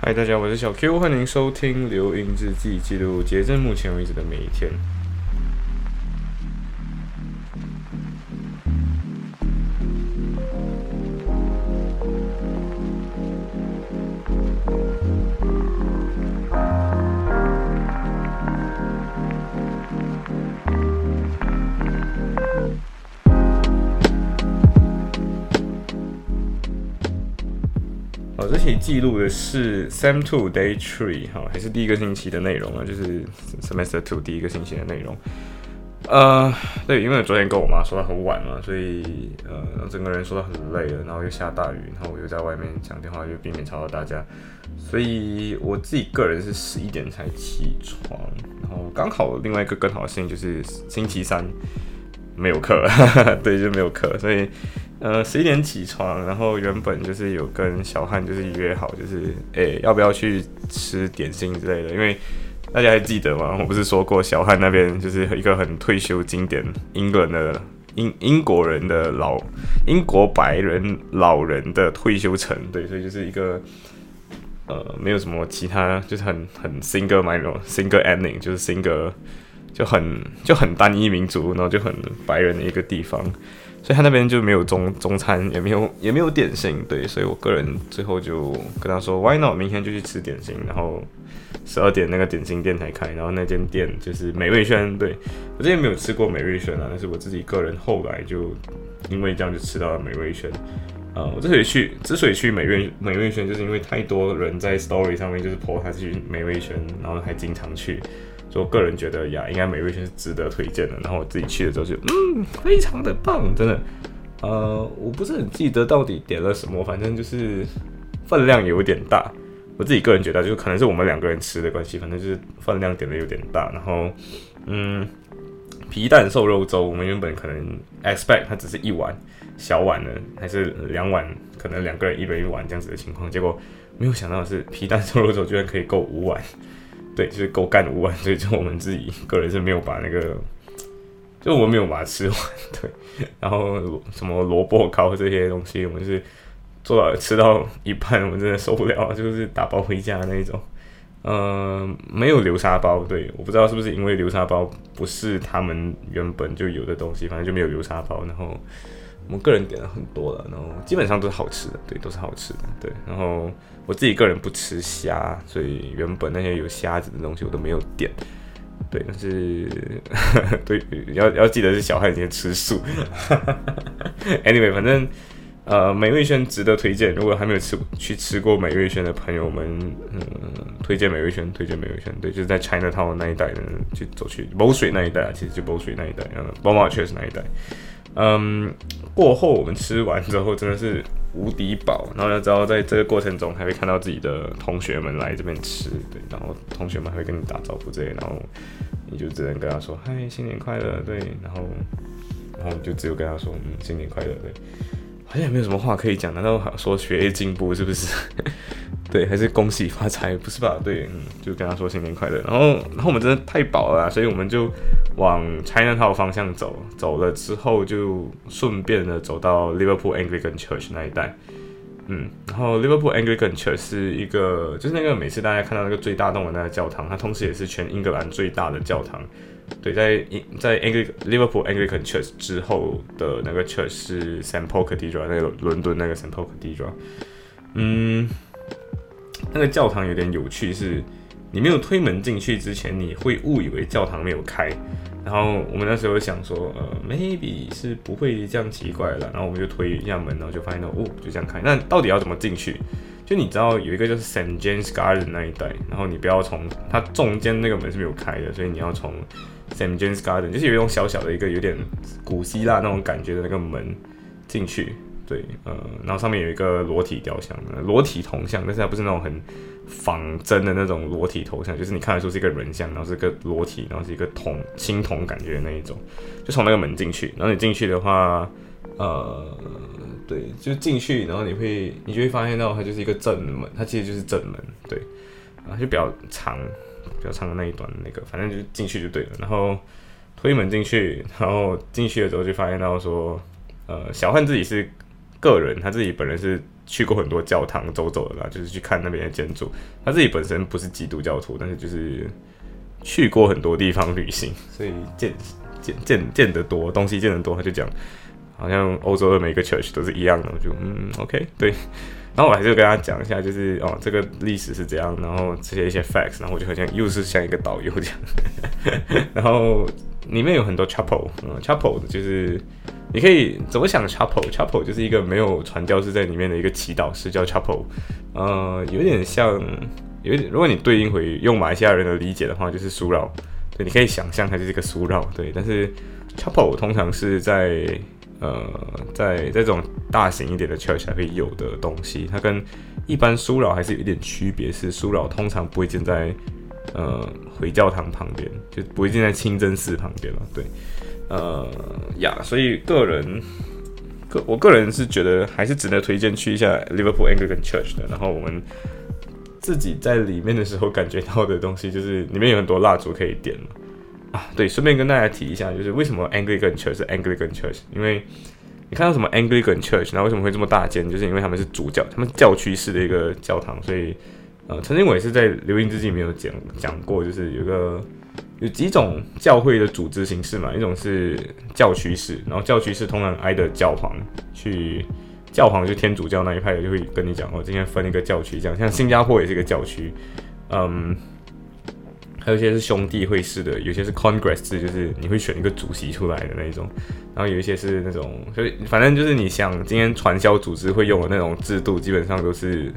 嗨，大家，我是小 Q，欢迎收听《流云日记》，记录截至目前为止的每一天。我这期记录的是 Sem Two Day Three，哈，还是第一个星期的内容啊，就是 Semester Two 第一个星期的内容。呃，对，因为我昨天跟我妈说到很晚嘛，所以呃，整个人说到很累了，然后又下大雨，然后我又在外面讲电话，又避免吵到大家，所以我自己个人是十一点才起床，然后刚好另外一个更好的事情就是星期三没有课，对，就没有课，所以。呃，十一点起床，然后原本就是有跟小汉就是约好，就是诶要不要去吃点心之类的，因为大家还记得吗？我不是说过小汉那边就是一个很退休经典英伦的英英国人的老英国白人老人的退休城，对，所以就是一个呃没有什么其他，就是很很 single mind single ending，就是 single 就很就很单一民族，然后就很白人的一个地方。所以他那边就没有中中餐，也没有也没有点心，对，所以我个人最后就跟他说，Why not？明天就去吃点心，然后十二点那个点心店才开，然后那间店就是美味轩，对我之前没有吃过美味轩啊，但是我自己个人后来就因为这样就吃到了美味轩，呃，我之所以去之所以去美味美味轩，就是因为太多人在 Story 上面就是 po 他去美味轩，然后还经常去。就个人觉得呀，应该美味轩是值得推荐的。然后我自己去了之后就，嗯，非常的棒，真的。呃，我不是很记得到底点了什么，反正就是分量有点大。我自己个人觉得，就可能是我们两个人吃的关系，反正就是分量点的有点大。然后，嗯，皮蛋瘦肉粥，我们原本可能 expect 它只是一碗小碗的，还是两碗，可能两个人一人一碗这样子的情况。结果没有想到的是，皮蛋瘦肉粥居然可以够五碗。对，就是够干五碗，所以就我们自己个人是没有把那个，就我们没有把它吃完。对，然后什么萝卜糕这些东西，我们是做到吃到一半，我们真的受不了，就是打包回家那一种。嗯，没有流沙包，对，我不知道是不是因为流沙包不是他们原本就有的东西，反正就没有流沙包。然后我们个人点了很多了，然后基本上都是好吃的，对，都是好吃的，对，然后。我自己个人不吃虾，所以原本那些有虾子的东西我都没有点。对，但是 对要要记得是小汉今天吃素。Anyway，反正呃美味轩值得推荐，如果还没有吃去吃过美味轩的朋友们，嗯，推荐美味轩，推荐美味轩。对，就是在 China Town 那一带的，去走去某水那一带啊，其实就某水那一带，嗯，宝马确实那一带。嗯，过后我们吃完之后真的是。无敌饱，然后要知道在这个过程中还会看到自己的同学们来这边吃，对，然后同学们还会跟你打招呼这类，然后你就只能跟他说嗨，新年快乐，对，然后然后你就只有跟他说嗯，新年快乐，对，好像也没有什么话可以讲，难道说学业进步是不是？对，还是恭喜发财，不是吧？对，嗯，就跟他说新年快乐，然后然后我们真的太饱了，所以我们就。往 China Town 方向走，走了之后就顺便的走到 Liverpool Anglican Church 那一带，嗯，然后 Liverpool Anglican Church 是一个，就是那个每次大家看到那个最大栋的那个教堂，它同时也是全英格兰最大的教堂。对，在在 Angli Liverpool Anglican Church 之后的那个 church 是 Saint Paul Cathedral，那个伦敦那个 Saint Paul Cathedral。嗯，那个教堂有点有趣，是你没有推门进去之前，你会误以为教堂没有开。然后我们那时候想说，呃，maybe 是不会这样奇怪了。然后我们就推一下门，然后就发现到，哦，就这样开。那到底要怎么进去？就你知道有一个就是 Saint James Garden 那一带，然后你不要从它中间那个门是没有开的，所以你要从 Saint James Garden，就是有一种小小的一个有点古希腊那种感觉的那个门进去。对，呃，然后上面有一个裸体雕像，裸体铜像，但是它不是那种很。仿真的那种裸体头像，就是你看得出是一个人像，然后是个裸体，然后是一个铜青铜感觉的那一种，就从那个门进去，然后你进去的话，呃，对，就进去，然后你会你就会发现到它就是一个正门，它其实就是正门，对，啊，就比较长，比较长的那一段那个，反正就进去就对了，然后推门进去，然后进去的时候就发现到说，呃，小汉自己是个人他自己本人是去过很多教堂走走的啦，就是去看那边的建筑。他自己本身不是基督教徒，但是就是去过很多地方旅行，所以见见见见得多，东西见得多，他就讲，好像欧洲的每个 church 都是一样的。我就嗯，OK，对。然后我还是跟他讲一下，就是哦，这个历史是怎样，然后这些一些 facts，然后我就好像又是像一个导游这样。然后里面有很多 chapel，嗯，chapel 就是你可以怎么想 chapel？chapel 就是一个没有传教士在里面的一个祈祷室，叫 chapel。呃，有点像，有点如果你对应回用马来西亚人的理解的话，就是书绕。对，你可以想象它就是一个书绕。对，但是 chapel 通常是在。呃，在在这种大型一点的 church 才会有的东西，它跟一般书老还是有一点区别，是书老通常不会建在呃回教堂旁边，就不会建在清真寺旁边了。对，呃呀，所以个人个我个人是觉得还是值得推荐去一下 Liverpool Anglican Church 的。然后我们自己在里面的时候感觉到的东西，就是里面有很多蜡烛可以点嘛。啊，对，顺便跟大家提一下，就是为什么 Anglican Church 是 Anglican Church？因为你看到什么 Anglican Church，然后为什么会这么大间？就是因为他们是主教，他们教区式的一个教堂，所以呃，曾经我也是在留音之际没有讲讲过，就是有个有几种教会的组织形式嘛，一种是教区式，然后教区式通常挨着教皇去，教皇就天主教那一派的就会跟你讲哦，今天分一个教区，这样像新加坡也是一个教区，嗯。还有一些是兄弟会式的，有些是 Congress 制，就是你会选一个主席出来的那一种。然后有一些是那种，所以反正就是你想今天传销组织会用的那种制度，基本上都是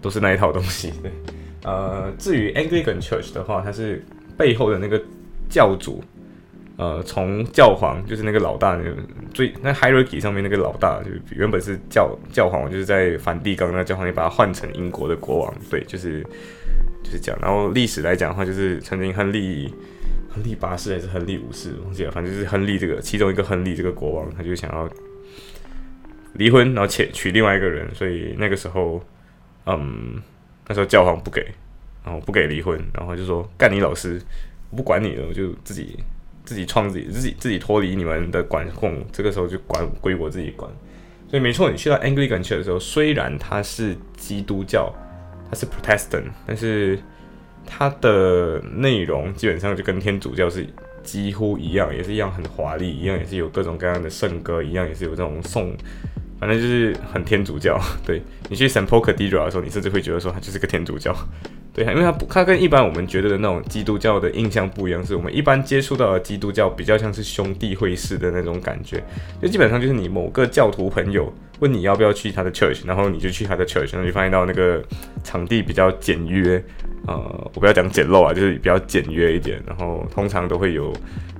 都是那一套东西。对，呃，至于 Anglican Church 的话，它是背后的那个教主，呃，从教皇就是那个老大，最那 Hierarchy 上面那个老大，就原本是教教皇，就是在梵蒂冈那教皇，你把它换成英国的国王。对，就是。就是讲，然后历史来讲的话，就是曾经亨利，亨利八世还是亨利五世，忘记了，反正就是亨利这个其中一个亨利这个国王，他就想要离婚，然后且娶另外一个人，所以那个时候，嗯，那时候教皇不给，然后不给离婚，然后就说干你老师，我不管你了，我就自己自己创自己，自己自己脱离你们的管控，这个时候就管归我自己管。所以没错，你去到 Anglican 去的时候，虽然它是基督教。它是 Protestant，但是它的内容基本上就跟天主教是几乎一样，也是一样很华丽，一样也是有各种各样的圣歌，一样也是有这种颂，反正就是很天主教。对你去 Saint Paul Cathedral 的时候，你甚至会觉得说它就是个天主教。对，因为它不，它跟一般我们觉得的那种基督教的印象不一样，是我们一般接触到的基督教比较像是兄弟会式的那种感觉，就基本上就是你某个教徒朋友问你要不要去他的 church，然后你就去他的 church，然后你发现到那个场地比较简约，呃，我不要讲简陋啊，就是比较简约一点，然后通常都会有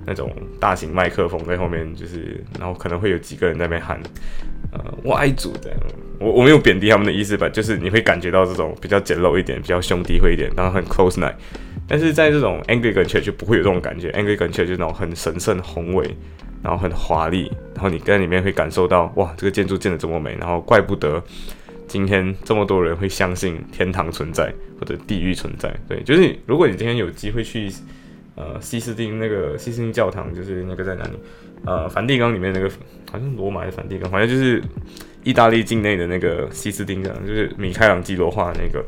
那种大型麦克风在后面，就是然后可能会有几个人在那边喊。呃，外族的，我我没有贬低他们的意思吧，就是你会感觉到这种比较简陋一点，比较兄弟会一点，然后很 close night。但是在这种 Anglican church 就不会有这种感觉，Anglican church 就是那种很神圣宏伟，然后很华丽，然后你在里面会感受到，哇，这个建筑建的这么美，然后怪不得今天这么多人会相信天堂存在或者地狱存在。对，就是如果你今天有机会去呃西斯丁那个西斯丁教堂，就是那个在哪里？呃，梵蒂冈里面那个好像罗马的梵蒂冈，反正就是意大利境内的那个西斯丁样，就是米开朗基罗画那个。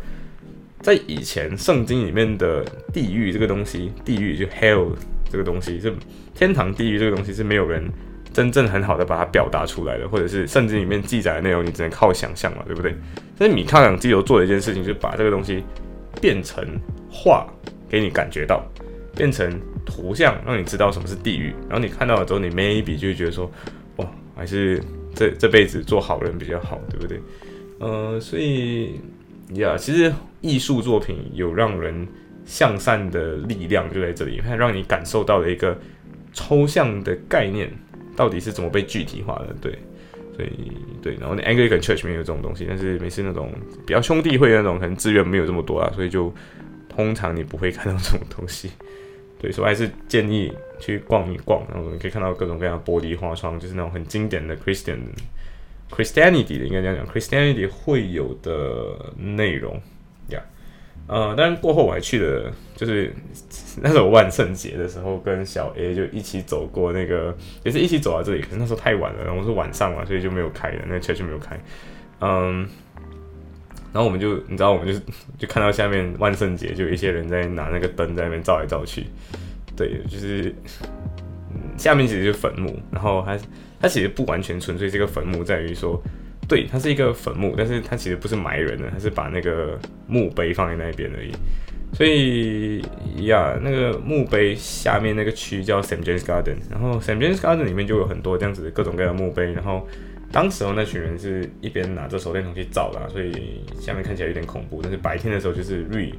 在以前圣经里面的地狱这个东西，地狱就 hell 这个东西，是天堂地狱这个东西是没有人真正很好的把它表达出来的，或者是圣经里面记载的内容，你只能靠想象嘛，对不对？但是米开朗基罗做的一件事情，就是把这个东西变成画给你感觉到，变成。图像让你知道什么是地狱，然后你看到了之后，你 maybe 就会觉得说，哇，还是这这辈子做好人比较好，对不对？呃，所以呀，其实艺术作品有让人向善的力量就在这里，它让你感受到了一个抽象的概念到底是怎么被具体化的，对，所以对，然后那 Anglican Church 没有这种东西，但是每次那种比较兄弟会那种，可能资源没有这么多啊，所以就通常你不会看到这种东西。对，所以还是建议去逛一逛，然后你可以看到各种各样的玻璃花窗，就是那种很经典的 Christian Christianity 的，应该这样讲，Christianity 会有的内容呀。呃，但是过后我还去了，就是那时候万圣节的时候，跟小 A 就一起走过那个，也是一起走到这里，可是那时候太晚了，然后是晚上嘛，所以就没有开的，那车就没有开。嗯，然后我们就你知道，我们就 就看到下面万圣节就有一些人在拿那个灯在那边照来照去，对，就是嗯下面其实就是坟墓，然后它它其实不完全纯粹是个坟墓，在于说。对，它是一个坟墓，但是它其实不是埋人的，它是把那个墓碑放在那边而已。所以呀，那个墓碑下面那个区叫 Saint James Garden，然后 Saint James Garden 里面就有很多这样子各种各样的墓碑。然后当时候那群人是一边拿着手电筒去照的，所以下面看起来有点恐怖。但是白天的时候就是绿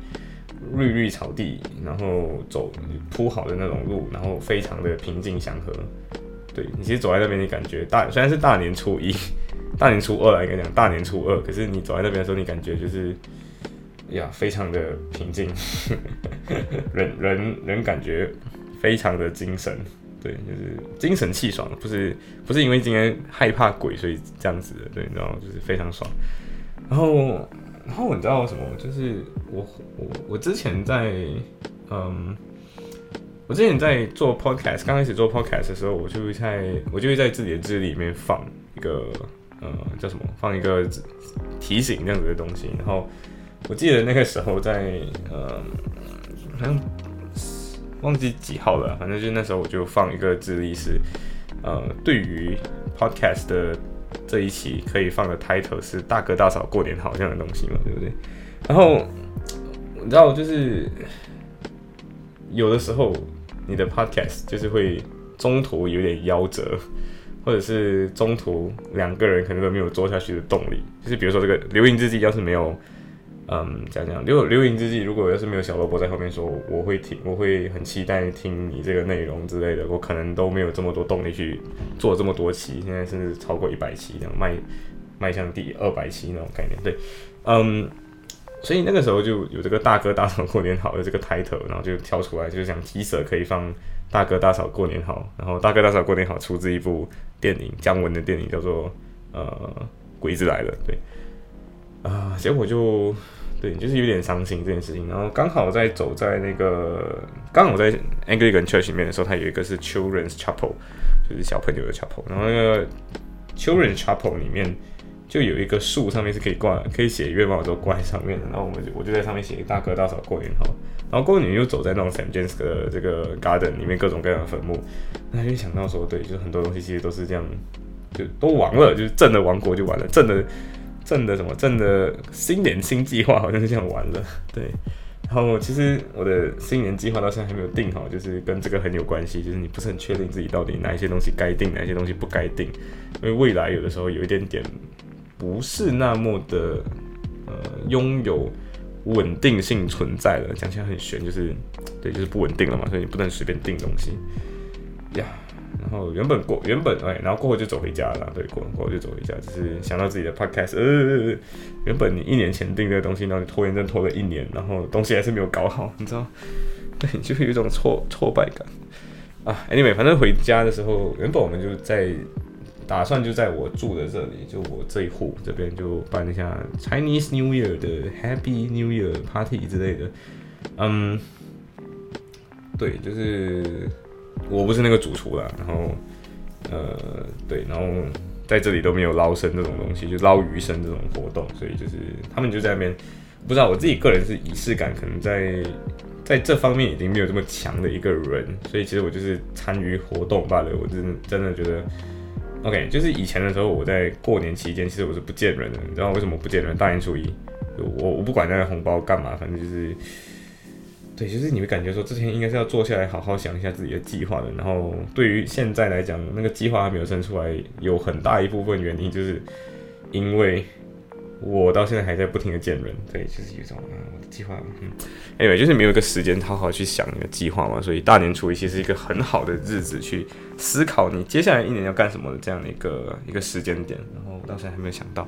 绿绿草地，然后走铺好的那种路，然后非常的平静祥和。对你其实走在那边，你感觉大虽然是大年初一。大年初二来跟你讲，大年初二，可是你走在那边的时候，你感觉就是呀，非常的平静，人人人感觉非常的精神，对，就是精神气爽，不是不是因为今天害怕鬼所以这样子的，对，然后就是非常爽。然后然后你知道什么？就是我我我之前在嗯，我之前在做 podcast，刚开始做 podcast 的时候，我就会在我就会在自己的字里面放一个。呃，叫什么？放一个提醒这样子的东西。然后我记得那个时候在呃，好像忘记几号了，反正就那时候我就放一个字历是呃，对于 podcast 的这一期可以放的 title 是“大哥大嫂过年好”这样的东西嘛，对不对？然后你知道，就是有的时候你的 podcast 就是会中途有点夭折。或者是中途两个人可能都没有做下去的动力，就是比如说这个留影日记，要是没有，嗯，讲讲留留影之际，如果要是没有小萝卜在后面说我会听，我会很期待听你这个内容之类的，我可能都没有这么多动力去做这么多期，现在甚至超过一百期这样迈迈向第二百期那种概念，对，嗯，所以那个时候就有这个大哥大嫂过年好的这个 title，然后就跳出来，就是讲 T 色可以放。大哥大嫂过年好，然后大哥大嫂过年好出自一部电影，姜文的电影叫做呃鬼子来了，对，啊，结果就对，就是有点伤心这件事情。然后刚好在走在那个，刚好在 Anglican Church 里面的时候，它有一个是 Children's Chapel，就是小朋友的 chapel，然后那个 Children's Chapel 里面。就有一个树上面是可以挂，可以写愿望，都挂在上面的。然后我们就我就在上面写大哥大嫂过年好。然后过年又走在那种 Saint James 的这个 Garden 里面，各种各样的坟墓。那就想到说，对，就是很多东西其实都是这样，就都亡了，就是正的亡国就完了，正的正的什么正的新年新计划好像是这样完了。对。然后其实我的新年计划到现在还没有定好，就是跟这个很有关系，就是你不是很确定自己到底哪一些东西该定，哪一些东西不该定，因为未来有的时候有一点点。不是那么的，呃，拥有稳定性存在了。讲起来很玄，就是对，就是不稳定了嘛，所以你不能随便定东西呀。然后原本过，原本哎，然后过后就走回家了。对，过过后就走回家，就是想到自己的 podcast。呃，原本你一年前订这个东西，然后你拖延症拖了一年，然后东西还是没有搞好，你知道？对，就有一种挫挫败感啊。Anyway，反正回家的时候，原本我们就在。打算就在我住的这里，就我这一户这边就办一下 Chinese New Year 的 Happy New Year Party 之类的。嗯，对，就是我不是那个主厨啦，然后呃，对，然后在这里都没有捞生这种东西，就捞鱼生这种活动，所以就是他们就在那边，不知道我自己个人是仪式感可能在在这方面已经没有这么强的一个人，所以其实我就是参与活动罢了，我真的真的觉得。OK，就是以前的时候，我在过年期间，其实我是不见人的。你知道为什么不见人？大年初一，我我不管那个红包干嘛，反正就是，对，其实你会感觉说，之前应该是要坐下来好好想一下自己的计划的。然后对于现在来讲，那个计划还没有生出来，有很大一部分原因就是因为。我到现在还在不停的见人，对，就是有一种嗯，我的计划，嗯，anyway，就是没有一个时间好好去想你的计划嘛，所以大年初一其实是一个很好的日子去思考你接下来一年要干什么的这样的一个一个时间点，然后我到现在还没有想到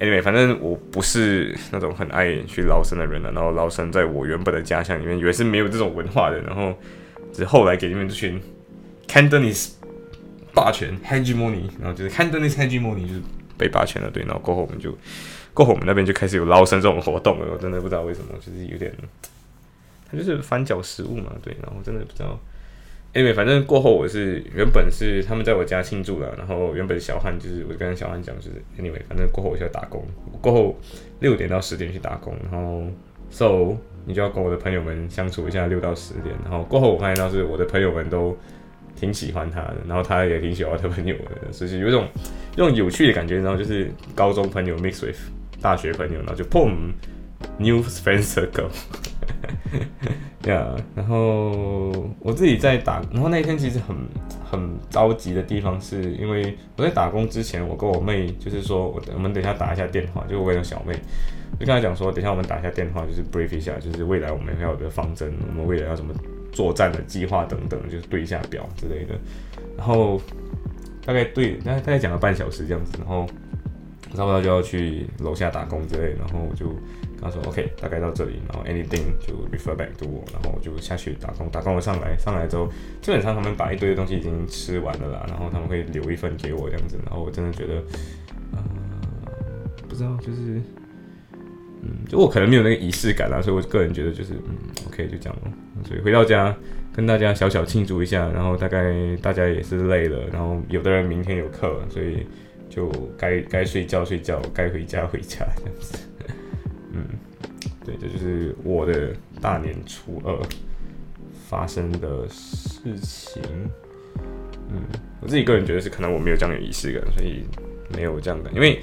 ，anyway，反正我不是那种很爱去捞生的人了，然后捞生在我原本的家乡里面以为是没有这种文化的，然后只后来给你们这群 Cantonese 霸权 hegemony，然后就是 Cantonese hegemony 就是被霸权了，对，然后过后我们就。过后我们那边就开始有捞生这种活动了，我真的不知道为什么，就是有点，它就是翻搅食物嘛，对，然后真的不知道。因为反正过后我是原本是他们在我家庆祝了，然后原本小汉就是我跟小汉讲就是 anyway，反正过后我就要打工，过后六点到十点去打工，然后 so 你就要跟我的朋友们相处一下六到十点，然后过后我发现到是我的朋友们都挺喜欢他的，然后他也挺喜欢我的朋友的，所以有一种有种有趣的感觉，然后就是高中朋友 mix with 大学朋友，然后就 boom new friend circle。呀，然后我自己在打，然后那一天其实很很着急的地方，是因为我在打工之前，我跟我妹就是说，我我们等一下打一下电话，就我跟小妹，就跟她讲说，等一下我们打一下电话，就是 brief 一下，就是未来我们要有个方针，我们未来要怎么作战的计划等等，就是对一下表之类的。然后大概对，大概大概讲了半小时这样子，然后差不多就要去楼下打工之类，然后我就跟。他说：“OK，大概到这里，然后 anything 就 refer back to 我，然后我就下去打工。打工我上来，上来之后，基本上他们把一堆东西已经吃完了啦，然后他们会留一份给我这样子。然后我真的觉得，呃，不知道，就是，嗯，就我可能没有那个仪式感啦，所以我个人觉得就是，嗯，OK，就这样咯。所以回到家跟大家小小庆祝一下，然后大概大家也是累了，然后有的人明天有课，所以就该该睡觉睡觉，该回家回家这样子。”嗯，对，这就是我的大年初二发生的事情。嗯，我自己个人觉得是可能我没有这样有仪式感，所以没有这样的。因为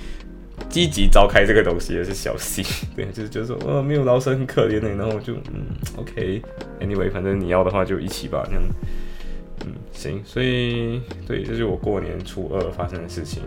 积极召开这个东西也是小事，对，就是就是说，呃，没有劳生很可怜的，然后就嗯，OK，Anyway，反正你要的话就一起吧，这样。嗯，行，所以对，这是我过年初二发生的事情。